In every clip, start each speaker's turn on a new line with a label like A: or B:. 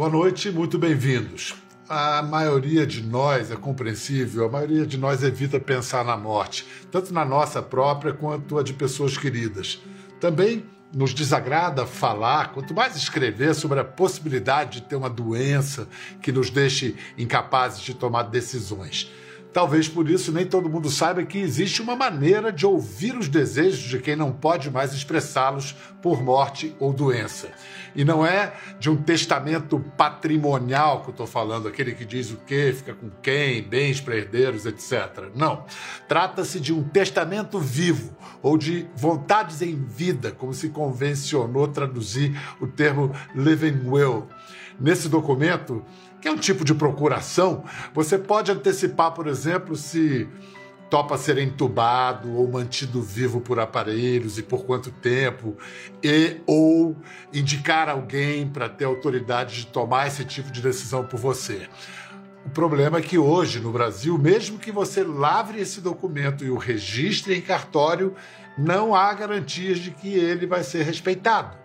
A: Boa noite, muito bem-vindos. A maioria de nós, é compreensível, a maioria de nós evita pensar na morte, tanto na nossa própria quanto a de pessoas queridas. Também nos desagrada falar, quanto mais escrever sobre a possibilidade de ter uma doença que nos deixe incapazes de tomar decisões. Talvez por isso nem todo mundo saiba que existe uma maneira de ouvir os desejos de quem não pode mais expressá-los por morte ou doença. E não é de um testamento patrimonial que eu estou falando, aquele que diz o que, fica com quem, bens para herdeiros, etc. Não. Trata-se de um testamento vivo ou de vontades em vida, como se convencionou traduzir o termo living will. Nesse documento, que é um tipo de procuração, você pode antecipar, por exemplo, se topa ser entubado ou mantido vivo por aparelhos e por quanto tempo, e ou indicar alguém para ter autoridade de tomar esse tipo de decisão por você. O problema é que hoje, no Brasil, mesmo que você lavre esse documento e o registre em cartório, não há garantias de que ele vai ser respeitado.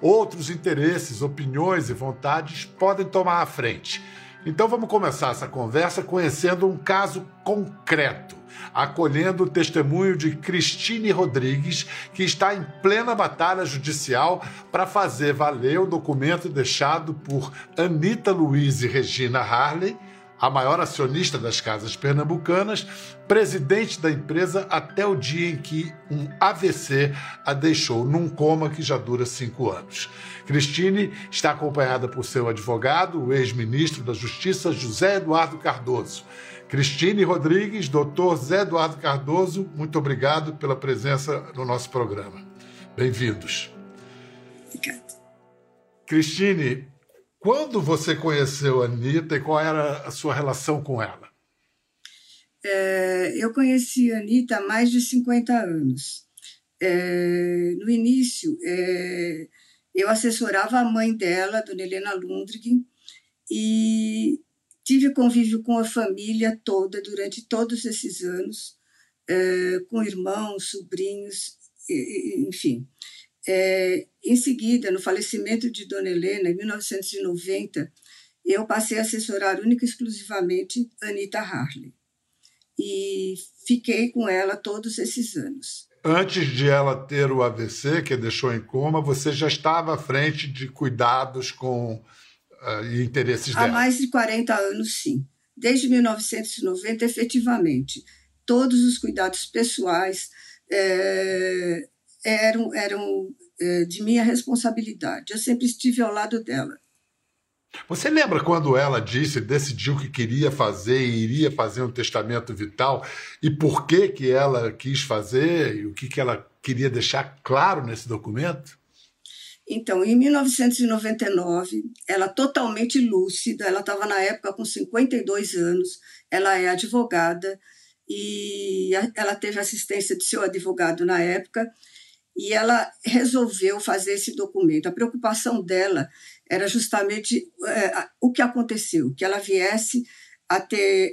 A: Outros interesses, opiniões e vontades podem tomar a frente. Então vamos começar essa conversa conhecendo um caso concreto, acolhendo o testemunho de Cristine Rodrigues, que está em plena batalha judicial para fazer valer o documento deixado por Anita Luiz e Regina Harley a maior acionista das casas pernambucanas, presidente da empresa até o dia em que um AVC a deixou num coma que já dura cinco anos. Cristine está acompanhada por seu advogado, o ex-ministro da Justiça José Eduardo Cardoso. Cristine Rodrigues, doutor Zé Eduardo Cardoso, muito obrigado pela presença no nosso programa. Bem-vindos. Obrigada. Cristine, quando você conheceu a Anitta e qual era a sua relação com ela?
B: É, eu conheci a Anitta há mais de 50 anos. É, no início, é, eu assessorava a mãe dela, Dona Helena Lundrig, e tive convívio com a família toda durante todos esses anos, é, com irmãos, sobrinhos, enfim. É, em seguida, no falecimento de Dona Helena, em 1990, eu passei a assessorar única e exclusivamente Anita Harley. E fiquei com ela todos esses anos.
A: Antes de ela ter o AVC, que a deixou em coma, você já estava à frente de cuidados com uh, interesses
B: dela? Há mais de 40 anos, sim. Desde 1990, efetivamente. Todos os cuidados pessoais, é, eram, eram é, de minha responsabilidade. Eu sempre estive ao lado dela.
A: Você lembra quando ela disse, decidiu que queria fazer e iria fazer um testamento vital e por que que ela quis fazer e o que que ela queria deixar claro nesse documento?
B: Então, em 1999, ela totalmente lúcida, ela estava na época com 52 anos, ela é advogada e ela teve assistência de seu advogado na época e ela resolveu fazer esse documento. A preocupação dela era justamente é, o que aconteceu, que ela viesse a, ter,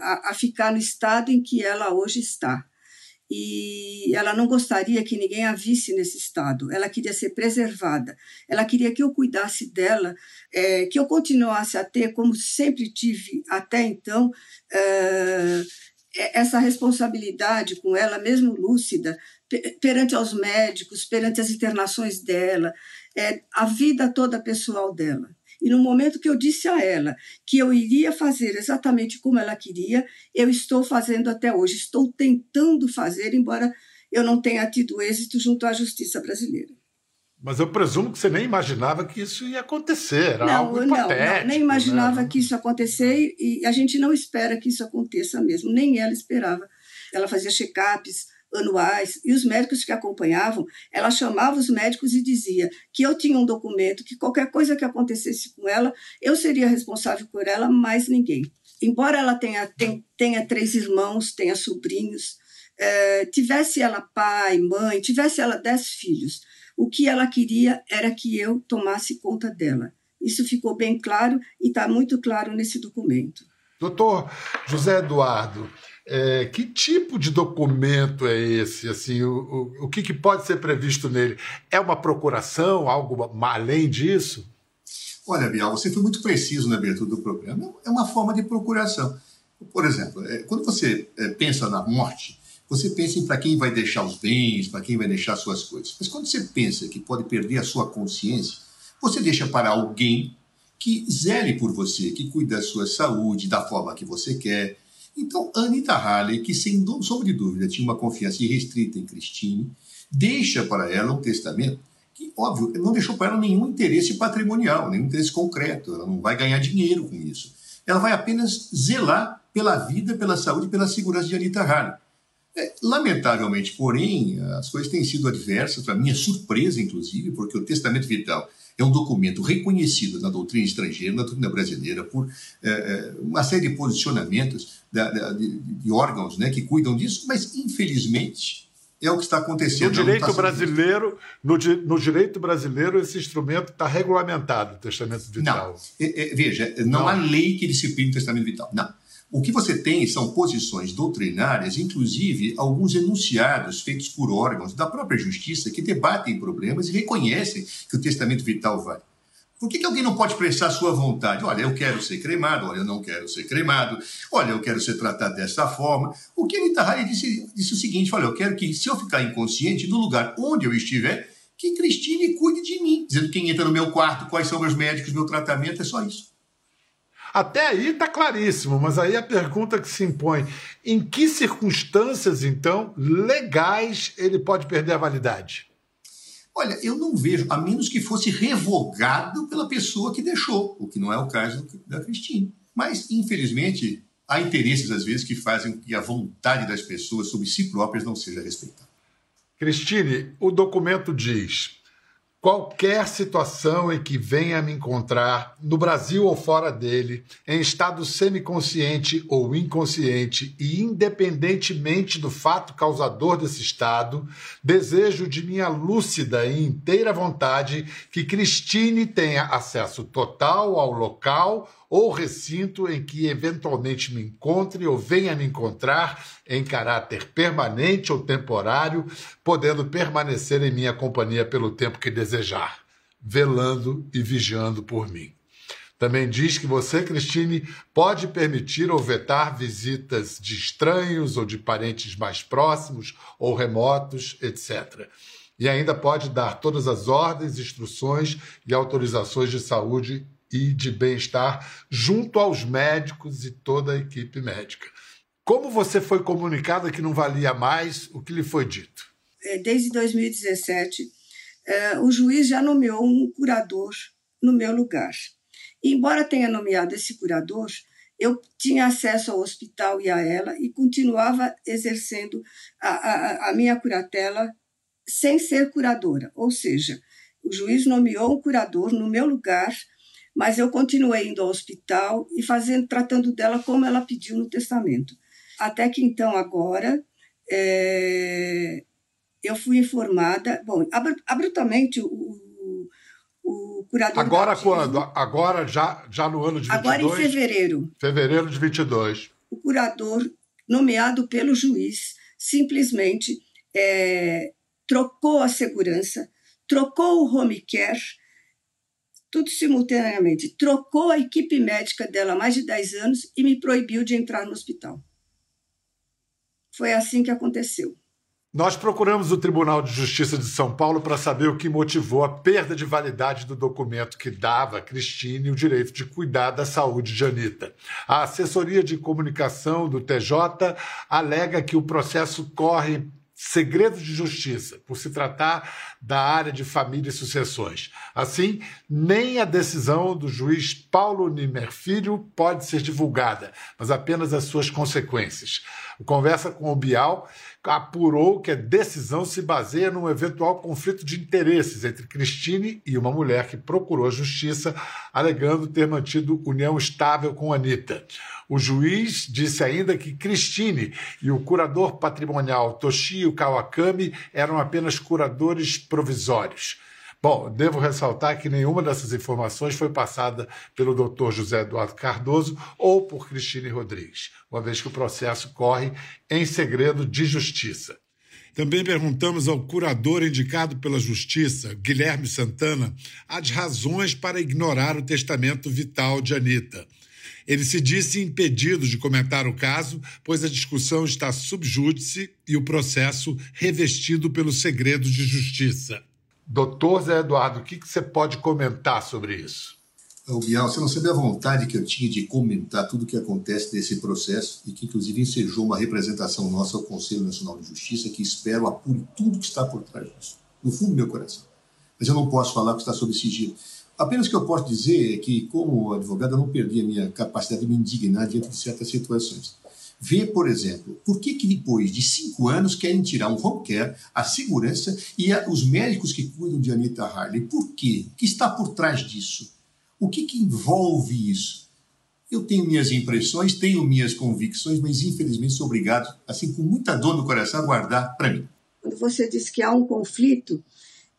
B: a, a ficar no estado em que ela hoje está. E ela não gostaria que ninguém a visse nesse estado. Ela queria ser preservada. Ela queria que eu cuidasse dela, é, que eu continuasse a ter, como sempre tive até então, é, essa responsabilidade com ela, mesmo lúcida, perante aos médicos, perante as internações dela, é, a vida toda pessoal dela. E no momento que eu disse a ela que eu iria fazer exatamente como ela queria, eu estou fazendo até hoje. Estou tentando fazer, embora eu não tenha tido êxito junto à justiça brasileira.
A: Mas eu presumo que você nem imaginava que isso ia acontecer. Era não, algo
B: não, não, nem imaginava né? que isso ia acontecer e a gente não espera que isso aconteça mesmo. Nem ela esperava. Ela fazia check-ups anuais e os médicos que acompanhavam, ela chamava os médicos e dizia que eu tinha um documento, que qualquer coisa que acontecesse com ela, eu seria responsável por ela, mais ninguém. Embora ela tenha, tenha, três irmãos, tenha sobrinhos, é, tivesse ela pai, mãe, tivesse ela dez filhos, o que ela queria era que eu tomasse conta dela. Isso ficou bem claro e está muito claro nesse documento.
A: Doutor José Eduardo, é, que tipo de documento é esse? Assim, o, o, o que, que, pode ser previsto nele? É uma procuração, algo além disso?
C: Olha, Bial, você foi muito preciso na abertura do programa. É uma forma de procuração. Por exemplo, é, quando você é, pensa na morte, você pensa em para quem vai deixar os bens, para quem vai deixar suas coisas. Mas quando você pensa que pode perder a sua consciência, você deixa para alguém que zele por você, que cuide da sua saúde da forma que você quer. Então, Anita Harley, que sem sombra de dúvida tinha uma confiança irrestrita em Christine, deixa para ela um testamento que, óbvio, não deixou para ela nenhum interesse patrimonial, nenhum interesse concreto. Ela não vai ganhar dinheiro com isso. Ela vai apenas zelar pela vida, pela saúde e pela segurança de Anita Harley. É, lamentavelmente, porém, as coisas têm sido adversas, para minha surpresa, inclusive, porque o testamento vital é um documento reconhecido na doutrina estrangeira, na doutrina brasileira, por é, é uma série de posicionamentos da, da, de, de, órgãos né, que cuidam disso, mas, infelizmente, é o que está acontecendo.
A: No direito brasileiro, no, no, direito brasileiro, esse instrumento está regulamentado, o testamento vital.
C: Não, é, é, veja, não, não há lei que discipline o testamento vital. Não. O que você tem são posições doutrinárias, inclusive alguns enunciados feitos por órgãos da própria justiça que debatem problemas e reconhecem que o testamento vital vale. Por que, que alguém não pode expressar sua vontade? Olha, eu quero ser cremado, olha, eu não quero ser cremado, olha, eu quero ser tratado dessa forma. O que Anita Hari disse, disse o seguinte: olha, eu quero que, se eu ficar inconsciente, no lugar onde eu estiver, que Cristine cuide de mim, dizendo quem entra no meu quarto, quais são meus médicos, meu tratamento, é só isso.
A: Até aí está claríssimo, mas aí a pergunta que se impõe: em que circunstâncias, então, legais ele pode perder a validade?
C: Olha, eu não vejo, a menos que fosse revogado pela pessoa que deixou, o que não é o caso da Cristine. Mas, infelizmente, há interesses, às vezes, que fazem com que a vontade das pessoas sobre si próprias não seja respeitada.
A: Cristine, o documento diz: Qualquer situação em que venha me encontrar, no Brasil ou fora dele, em estado semiconsciente ou inconsciente, e independentemente do fato causador desse estado, desejo de minha lúcida e inteira vontade que Cristine tenha acesso total ao local ou recinto em que eventualmente me encontre ou venha me encontrar em caráter permanente ou temporário, podendo permanecer em minha companhia pelo tempo que desejar, velando e vigiando por mim. Também diz que você, Cristine, pode permitir ou vetar visitas de estranhos ou de parentes mais próximos ou remotos, etc. E ainda pode dar todas as ordens, instruções e autorizações de saúde e de bem-estar junto aos médicos e toda a equipe médica. Como você foi comunicada que não valia mais, o que lhe foi dito?
B: É, desde 2017, é, o juiz já nomeou um curador no meu lugar. E, embora tenha nomeado esse curador, eu tinha acesso ao hospital e a ela e continuava exercendo a, a, a minha curatela sem ser curadora. Ou seja, o juiz nomeou um curador no meu lugar mas eu continuei indo ao hospital e fazendo, tratando dela como ela pediu no testamento. Até que então, agora, é, eu fui informada. Bom, abruptamente, o, o, curador.
A: Agora quando? Agora, já, já no ano de 22?
B: Agora em fevereiro.
A: Fevereiro de 22.
B: O curador, nomeado pelo juiz, simplesmente é, trocou a segurança, trocou o home care tudo simultaneamente. Trocou a equipe médica dela há mais de 10 anos e me proibiu de entrar no hospital. Foi assim que aconteceu.
A: Nós procuramos o Tribunal de Justiça de São Paulo para saber o que motivou a perda de validade do documento que dava a Cristine o direito de cuidar da saúde de Anitta. A assessoria de comunicação do TJ alega que o processo corre segredo de justiça, por se tratar da área de família e sucessões. Assim, nem a decisão do juiz Paulo Nimer Filho pode ser divulgada, mas apenas as suas consequências. Conversa com o Bial apurou que a decisão se baseia num eventual conflito de interesses entre Cristine e uma mulher que procurou a justiça, alegando ter mantido união estável com Anitta. O juiz disse ainda que Cristine e o curador patrimonial Toshio Kawakami eram apenas curadores provisórios. Bom, devo ressaltar que nenhuma dessas informações foi passada pelo Dr. José Eduardo Cardoso ou por Cristine Rodrigues, uma vez que o processo corre em segredo de justiça. Também perguntamos ao curador indicado pela Justiça, Guilherme Santana, as razões para ignorar o testamento vital de Anitta. Ele se disse impedido de comentar o caso, pois a discussão está subjúdice e o processo revestido pelo segredo de justiça. Doutor Zé Eduardo, o que, você pode comentar sobre isso?
C: O Bial, você não sabe a vontade que eu tinha de comentar tudo o que acontece nesse processo e que, inclusive, ensejou uma representação nossa ao Conselho Nacional de Justiça que espero apure tudo que está por trás disso, no fundo do meu coração. Mas eu não posso falar que está sob sigilo. Apenas o que eu posso dizer é que, como advogado, eu não perdi a minha capacidade de me indignar diante de certas situações. Vê, por exemplo, por que, que depois de cinco anos querem tirar um home care, a segurança e a, os médicos que cuidam de Anita Harley? Por quê? O que está por trás disso? O que, que envolve isso? Eu tenho minhas impressões, tenho minhas convicções, mas infelizmente sou obrigado, assim, com muita dor no coração, a guardar para mim.
B: Quando você diz que há um conflito,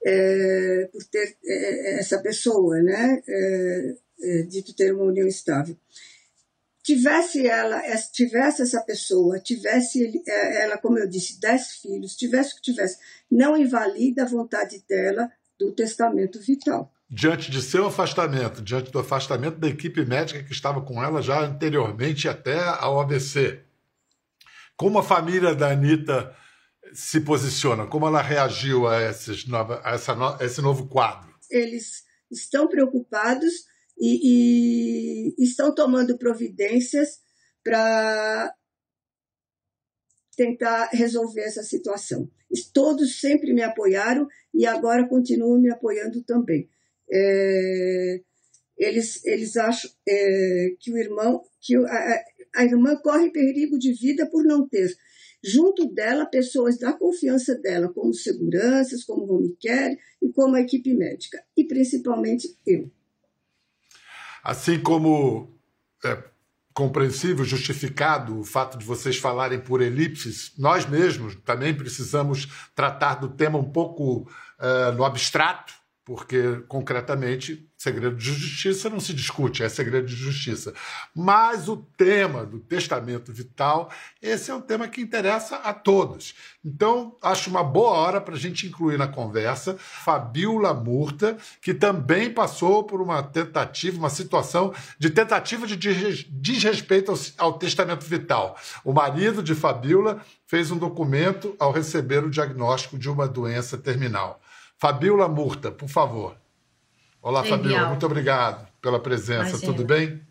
B: é, por ter é, essa pessoa, né, é, é dito ter uma união estável. Tivesse ela, tivesse essa pessoa, tivesse é, ela, como eu disse, dez filhos, tivesse o que tivesse, não invalida a vontade dela do testamento vital.
A: Diante de seu afastamento, diante do afastamento da equipe médica que estava com ela já anteriormente até ao ABC, como a família da Anitta se posiciona? Como ela reagiu a, esses nova, a, essa a esse novo quadro?
B: Eles estão preocupados e, e estão tomando providências para tentar resolver essa situação. Todos sempre me apoiaram e agora continuam me apoiando também. É, eles, eles acham é, que o irmão, que a, a irmã corre perigo de vida por não ter junto dela pessoas da confiança dela, como seguranças, como home care e como a equipe médica, e principalmente eu.
A: Assim como é compreensível, justificado o fato de vocês falarem por elipses, nós mesmos também precisamos tratar do tema um pouco uh, no abstrato, porque concretamente segredo de justiça não se discute, é segredo de justiça. Mas o tema do testamento vital, esse é um tema que interessa a todos. Então, acho uma boa hora para a gente incluir na conversa Fabiola Murta, que também passou por uma tentativa, uma situação de tentativa de desrespeito ao, testamento vital. O marido de Fabiola fez um documento ao receber o diagnóstico de uma doença terminal. Fabiola Murta, por favor. Olá, Legal. Fabiola, muito obrigado pela presença. Imagina. Tudo bem?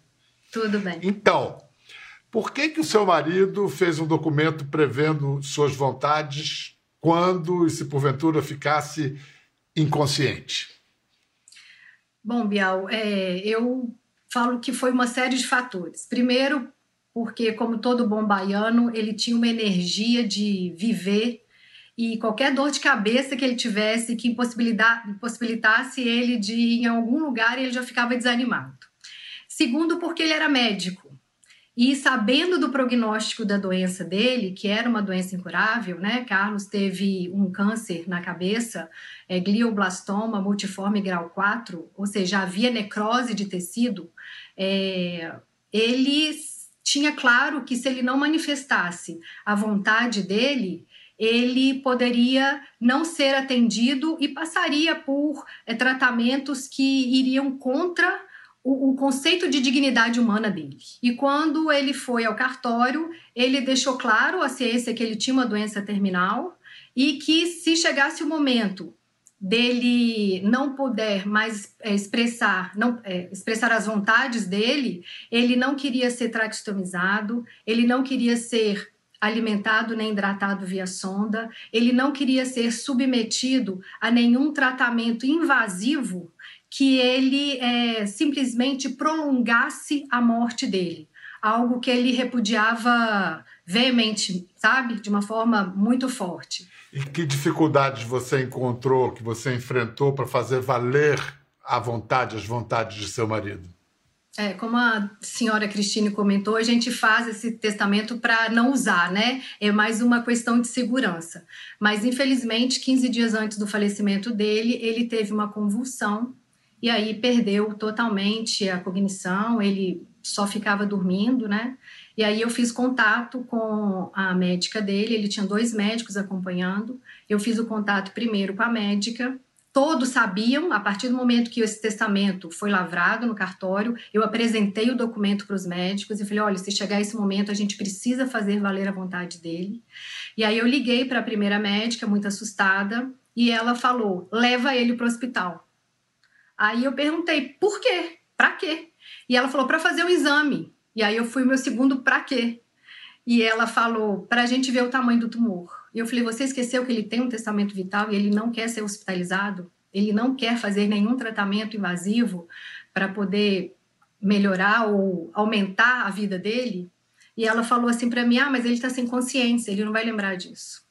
D: Tudo bem.
A: Então, por que, que o seu marido fez um documento prevendo suas vontades quando e se porventura ficasse inconsciente?
D: Bom, Bial, é, eu falo que foi uma série de fatores. Primeiro, porque, como todo bom baiano, ele tinha uma energia de viver e qualquer dor de cabeça que ele tivesse que impossibilitasse ele de ir em algum lugar, ele já ficava desanimado. Segundo, porque ele era médico. E sabendo do prognóstico da doença dele, que era uma doença incurável, né? Carlos teve um câncer na cabeça, é, glioblastoma multiforme grau 4, ou seja, havia necrose de tecido. É, ele tinha claro que se ele não manifestasse a vontade dele, ele poderia não ser atendido e passaria por é, tratamentos que iriam contra o, o, conceito de dignidade humana dele. E quando ele foi ao cartório, ele deixou claro à ciência que ele tinha uma doença terminal e que se chegasse o momento dele não puder mais é, expressar, não é, expressar as vontades dele, ele não queria ser traqueostomizado, ele não queria ser alimentado nem hidratado via sonda, ele não queria ser submetido a nenhum tratamento invasivo que ele é, simplesmente prolongasse a morte dele. Algo que ele repudiava veemente, sabe? De uma forma muito forte.
A: E que dificuldades você encontrou, que você enfrentou para fazer valer a vontade, as vontades de seu marido?
D: É, como a senhora Cristine comentou, a gente faz esse testamento para não usar, né? É mais uma questão de segurança. Mas, infelizmente, 15 dias antes do falecimento dele, ele teve uma convulsão e aí perdeu totalmente a cognição, ele só ficava dormindo, né? E aí eu fiz contato com a médica dele, ele tinha dois médicos acompanhando. Eu fiz o contato primeiro com a médica. Todos sabiam, a partir do momento que esse testamento foi lavrado no cartório, eu apresentei o documento para os médicos e falei: olha, se chegar esse momento, a gente precisa fazer valer a vontade dele. E aí eu liguei para a primeira médica, muito assustada, e ela falou: leva ele para o hospital. Aí eu perguntei: por quê? Para quê? E ela falou: para fazer o exame. E aí eu fui meu segundo para quê? E ela falou: para a gente ver o tamanho do tumor. E eu falei: você esqueceu que ele tem um testamento vital e ele não quer ser hospitalizado? Ele não quer fazer nenhum tratamento invasivo para poder melhorar ou aumentar a vida dele? E ela falou assim para mim: ah, mas ele está sem consciência, ele não vai lembrar disso.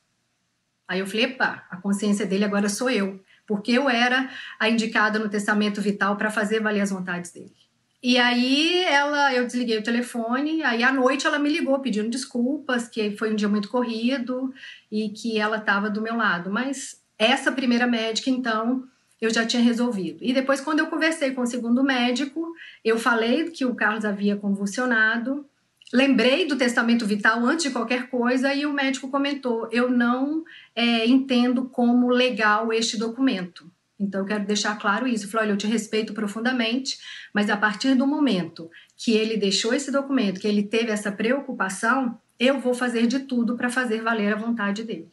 D: Aí eu falei: epa, a consciência dele agora sou eu, porque eu era a indicada no testamento vital para fazer valer as vontades dele. E aí ela, eu desliguei o telefone, aí à noite ela me ligou pedindo desculpas, que foi um dia muito corrido e que ela estava do meu lado. Mas essa primeira médica, então, eu já tinha resolvido. E depois, quando eu conversei com o segundo médico, eu falei que o Carlos havia convulsionado, lembrei do testamento vital antes de qualquer coisa e o médico comentou: eu não é, entendo como legal este documento. Então, eu quero deixar claro isso. Eu falei, olha, eu te respeito profundamente, mas a partir do momento que ele deixou esse documento, que ele teve essa preocupação, eu vou fazer de tudo para fazer valer a vontade dele.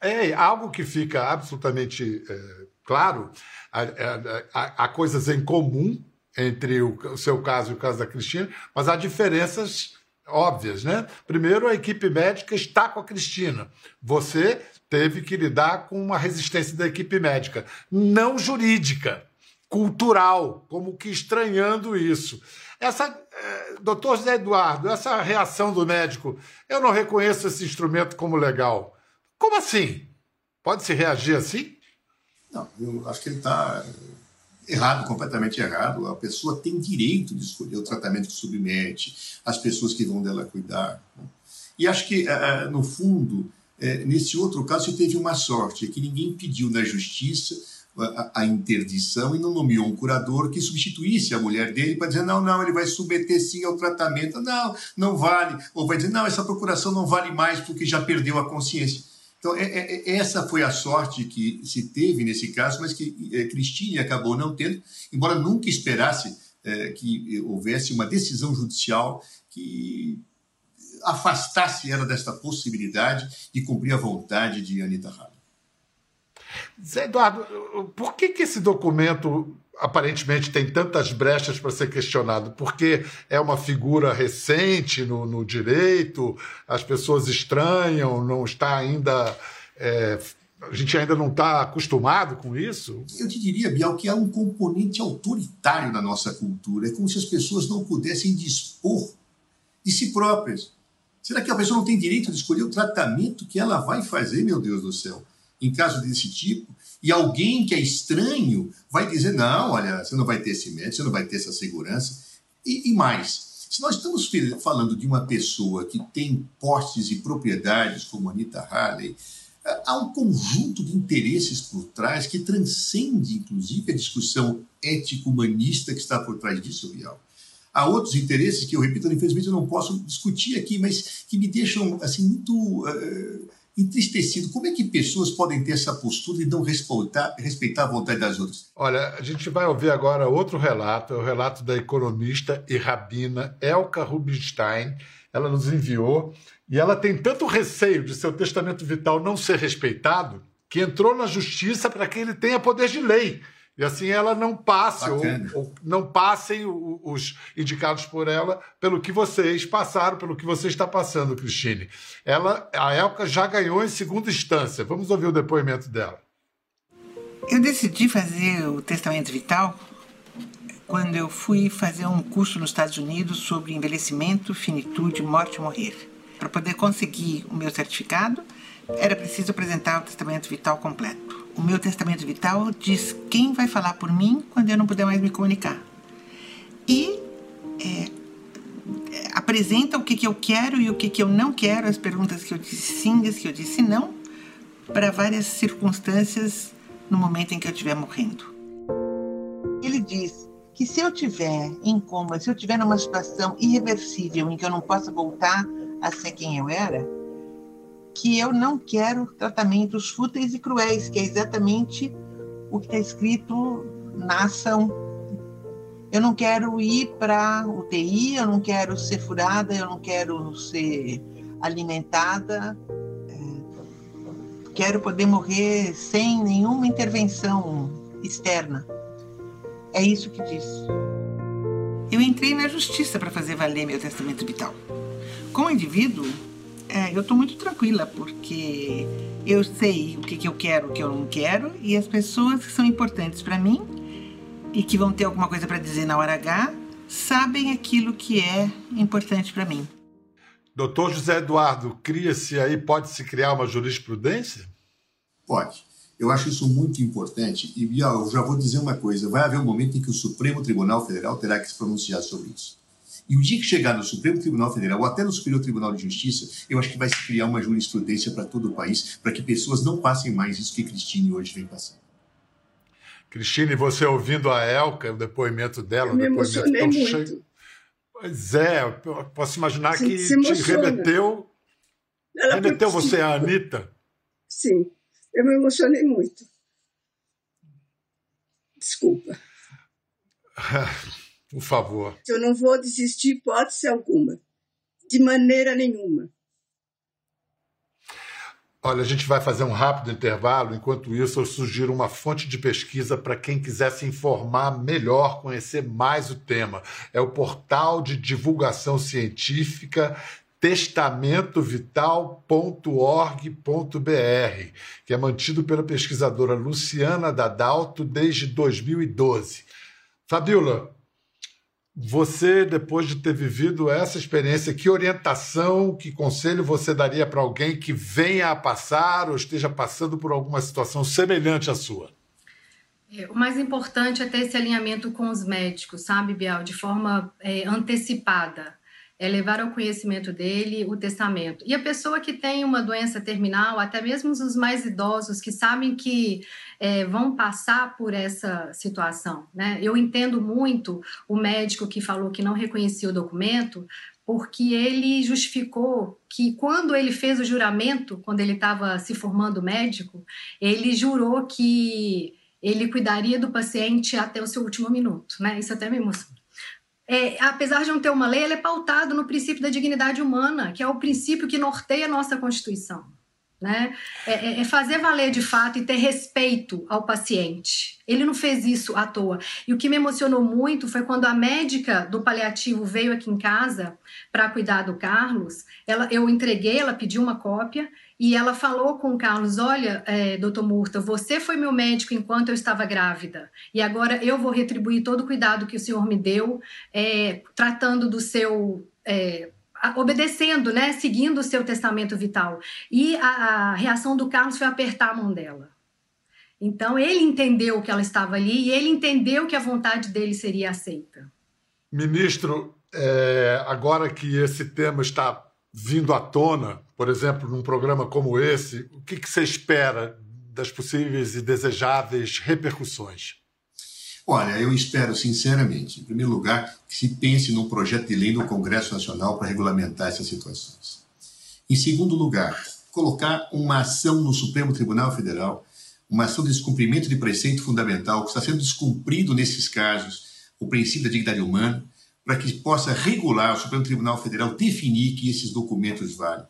A: É algo que fica absolutamente é, claro, há, há, há, coisas em comum entre o, o seu caso e o caso da Cristina, mas há diferenças óbvias, né? Primeiro, a equipe médica está com a Cristina. Você teve que lidar com uma resistência da equipe médica, não jurídica, cultural, como que estranhando isso. Essa, eh, doutor José Eduardo, essa reação do médico, eu não reconheço esse instrumento como legal. Como assim? Pode se reagir assim?
C: Não, eu acho que ele está errado, completamente errado. A pessoa tem direito de escolher o tratamento que submete, as pessoas que vão dela cuidar. Né? E acho que, eh, eh, no fundo, é, nesse outro caso, teve uma sorte, é que ninguém pediu na justiça a, interdição e não nomeou um curador que substituísse a mulher dele para dizer, não, não, ele vai submeter sim ao tratamento, não, não vale, ou vai dizer, não, essa procuração não vale mais porque já perdeu a consciência. Então, é, é, é essa foi a sorte que se teve nesse caso, mas que é, Cristine acabou não tendo, embora nunca esperasse é, que houvesse uma decisão judicial que afastasse ela desta possibilidade de cumprir a vontade de Anita Halley.
A: Zé Eduardo, por que, que esse documento aparentemente tem tantas brechas para ser questionado? Porque é uma figura recente no, no direito, as pessoas estranham, não está ainda. É, a gente ainda não está acostumado com isso?
C: Eu te diria, Bial, que há um componente autoritário na nossa cultura. É como se as pessoas não pudessem dispor de si próprias. Será que a pessoa não tem direito de escolher o tratamento que ela vai fazer, meu Deus do céu, em caso desse tipo? E alguém que é estranho vai dizer: não, olha, você não vai ter esse médico, você não vai ter essa segurança. E, e mais, se nós estamos falando de uma pessoa que tem postes e propriedades como Anita Halley, há um conjunto de interesses por trás que transcende, inclusive, a discussão ético-humanista que está por trás disso, Vial há outros interesses que eu repito, infelizmente eu não posso discutir aqui, mas que me deixam assim muito uh, entristecido. Como é que pessoas podem ter essa postura e não respeitar, respeitar a vontade das outras?
A: Olha, a gente vai ouvir agora outro relato, é o relato da economista e rabina Elka Rubinstein. Ela nos enviou e ela tem tanto receio de seu testamento vital não ser respeitado que entrou na justiça para que ele tenha poder de lei e assim ela não passe, ou, ou, não passem os indicados por ela pelo que vocês passaram, pelo que você está passando, Cristine. Ela, a Elka já ganhou em segunda instância. Vamos ouvir o depoimento dela.
E: Eu decidi fazer o testamento vital quando eu fui fazer um curso nos Estados Unidos sobre envelhecimento, finitude, morte e morrer. Para poder conseguir o meu certificado, era preciso apresentar o testamento vital completo. O meu testamento vital diz quem vai falar por mim quando eu não puder mais me comunicar. E é, apresenta o que, que eu quero e o que, que eu não quero, as perguntas que eu disse sim, as que eu disse não, para várias circunstâncias no momento em que eu estiver morrendo. Ele diz que se eu tiver em coma, se eu tiver numa situação irreversível em que eu não possa voltar a ser quem eu era, que eu não quero tratamentos fúteis e cruéis, que é exatamente o que está escrito na ação. Eu não quero ir para UTI, eu não quero ser furada, eu não quero ser alimentada, é, quero poder morrer sem nenhuma intervenção externa. É isso que diz. Eu entrei na justiça para fazer valer meu testamento vital. Como indivíduo, é, eu estou muito tranquila, porque eu sei o que, que eu quero, o que eu não quero, e as pessoas que são importantes para mim e que vão ter alguma coisa para dizer na hora H sabem aquilo que é importante para mim.
A: Doutor José Eduardo, cria-se aí, pode-se criar uma jurisprudência?
C: Pode. Eu acho isso muito importante. E, Bial, eu já vou dizer uma coisa: vai haver um momento em que o Supremo Tribunal Federal terá que se pronunciar sobre isso. E o dia que chegar no Supremo Tribunal Federal ou até no Superior Tribunal de Justiça, eu acho que vai se criar uma jurisprudência para todo o país, para que pessoas não passem mais isso que Cristine hoje vem passando.
A: Cristine, você ouvindo a Elka, o depoimento dela,
B: eu um depoimento tão muito. cheio.
A: Pois é, posso imaginar que te remeteu. Ela remeteu você à Anitta?
B: Sim, eu me emocionei muito. Desculpa.
A: Por favor.
B: Eu não vou desistir hipótese alguma. De maneira nenhuma.
A: Olha, a gente vai fazer um rápido intervalo. Enquanto isso, eu sugiro uma fonte de pesquisa para quem quiser se informar melhor, conhecer mais o tema. É o portal de divulgação científica testamentovital.org.br, que é mantido pela pesquisadora Luciana Dadalto desde 2012. Fabiola, você, depois de ter vivido essa experiência, que orientação, que conselho você daria para alguém que venha a passar ou esteja passando por alguma situação semelhante à sua?
D: É, o mais importante é ter esse alinhamento com os médicos, sabe, Bial, de forma é, antecipada é levar ao conhecimento dele o testamento. E a pessoa que tem uma doença terminal, até mesmo os mais idosos que sabem que é, vão passar por essa situação, né? Eu entendo muito o médico que falou que não reconhecia o documento, porque ele justificou que quando ele fez o juramento, quando ele estava se formando médico, ele jurou que ele cuidaria do paciente até o seu último minuto, né? Isso até me emocionou é, apesar de não ter uma lei, ele é pautado no princípio da dignidade humana, que é o princípio que norteia a nossa Constituição. Né? É, é, é, fazer valer de fato e ter respeito ao paciente. Ele não fez isso à toa. E o que me emocionou muito foi quando a médica do paliativo veio aqui em casa para cuidar do Carlos. Ela, eu entreguei, ela pediu uma cópia e ela falou com o Carlos: Olha, é, doutor Murta, você foi meu médico enquanto eu estava grávida, e agora eu vou retribuir todo o cuidado que o senhor me deu, é, tratando do seu. É, obedecendo, né, seguindo o seu testamento vital. E a, a reação do Carlos foi apertar a mão dela. Então ele entendeu que ela estava ali e ele entendeu que a vontade dele seria aceita.
A: Ministro, é, agora que esse tema está vindo à tona, por exemplo, num programa como esse, o que, que você espera das possíveis e desejáveis repercussões?
C: Olha, eu espero sinceramente, em primeiro lugar, que se pense num projeto de lei no Congresso Nacional para regulamentar essas situações. Em segundo lugar, colocar uma ação no Supremo Tribunal Federal, uma ação de descumprimento de preceito fundamental que está sendo descumprido nesses casos, o princípio da dignidade humana, para que possa regular, o Supremo Tribunal Federal definir que esses documentos valem.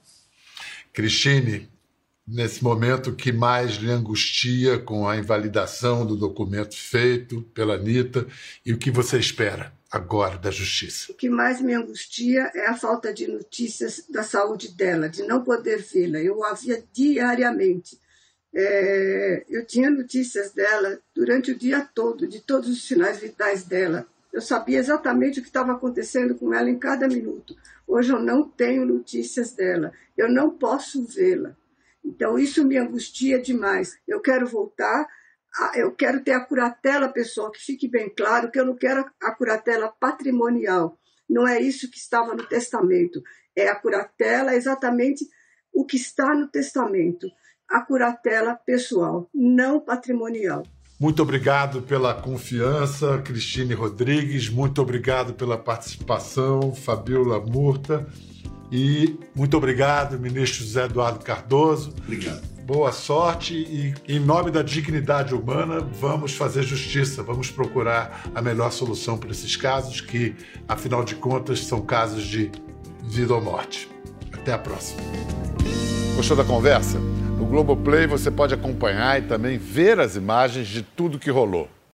A: Cristine, nesse momento que mais lhe angustia com a invalidação do documento feito pela Anitta e o que você espera agora da justiça?
B: O que mais me angustia é a falta de notícias da saúde dela, de não poder vê-la. Eu a via diariamente. É, eu tinha notícias dela durante o dia todo, de todos os sinais vitais dela. Eu sabia exatamente o que estava acontecendo com ela em cada minuto. Hoje eu não tenho notícias dela. Eu não posso vê-la. Então isso me angustia demais. Eu quero voltar, eu quero ter a curatela pessoal, que fique bem claro que eu não quero a curatela patrimonial. Não é isso que estava no testamento. É a curatela exatamente o que está no testamento. A curatela pessoal, não patrimonial.
A: Muito obrigado pela confiança, Cristine Rodrigues. Muito obrigado pela participação, Fabiola Murta. E muito obrigado, ministro José Eduardo Cardoso.
C: Obrigado.
A: Boa sorte e, em nome da dignidade humana, vamos fazer justiça, vamos procurar a melhor solução para esses casos, que, afinal de contas, são casos de vida ou morte. Até a próxima. Gostou da conversa? No Globoplay você pode acompanhar e também ver as imagens de tudo que rolou.